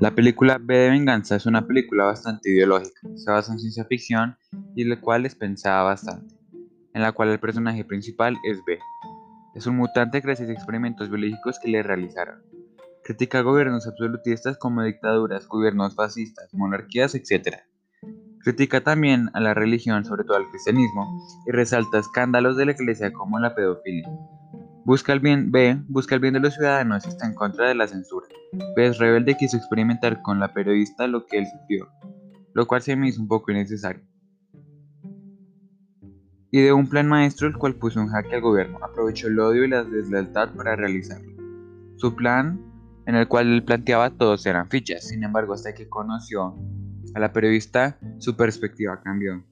La película B de Venganza es una película bastante ideológica, se basa en ciencia ficción y la cual es pensada bastante, en la cual el personaje principal es B. Es un mutante gracias a experimentos biológicos que le realizaron. Critica gobiernos absolutistas como dictaduras, gobiernos fascistas, monarquías, etc. Critica también a la religión, sobre todo al cristianismo, y resalta escándalos de la iglesia como la pedofilia. Busca el bien, B busca el bien de los ciudadanos y está en contra de la censura. B es rebelde quiso experimentar con la periodista lo que él sufrió, lo cual se me hizo un poco innecesario. Y de un plan maestro el cual puso un jaque al gobierno, aprovechó el odio y la deslealtad para realizarlo. Su plan, en el cual él planteaba todos eran fichas, sin embargo hasta que conoció a la periodista, su perspectiva cambió.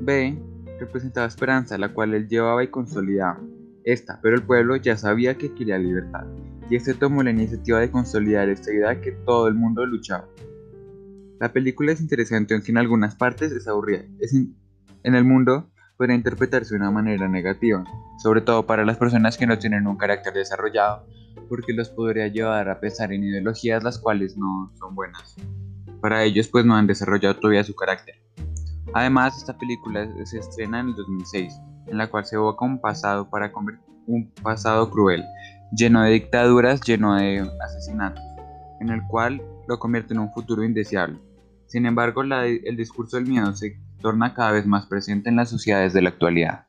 B representaba esperanza, la cual él llevaba y consolidaba esta, pero el pueblo ya sabía que quería libertad, y este tomó la iniciativa de consolidar esta idea que todo el mundo luchaba. La película es interesante, aunque en algunas partes es aburrida. en el mundo puede interpretarse de una manera negativa, sobre todo para las personas que no tienen un carácter desarrollado, porque los podría llevar a pensar en ideologías las cuales no son buenas. Para ellos pues no han desarrollado todavía su carácter. Además, esta película se estrena en el 2006 en la cual se evoca un pasado para un pasado cruel, lleno de dictaduras, lleno de asesinatos, en el cual lo convierte en un futuro indeseable. Sin embargo, el discurso del miedo se torna cada vez más presente en las sociedades de la actualidad.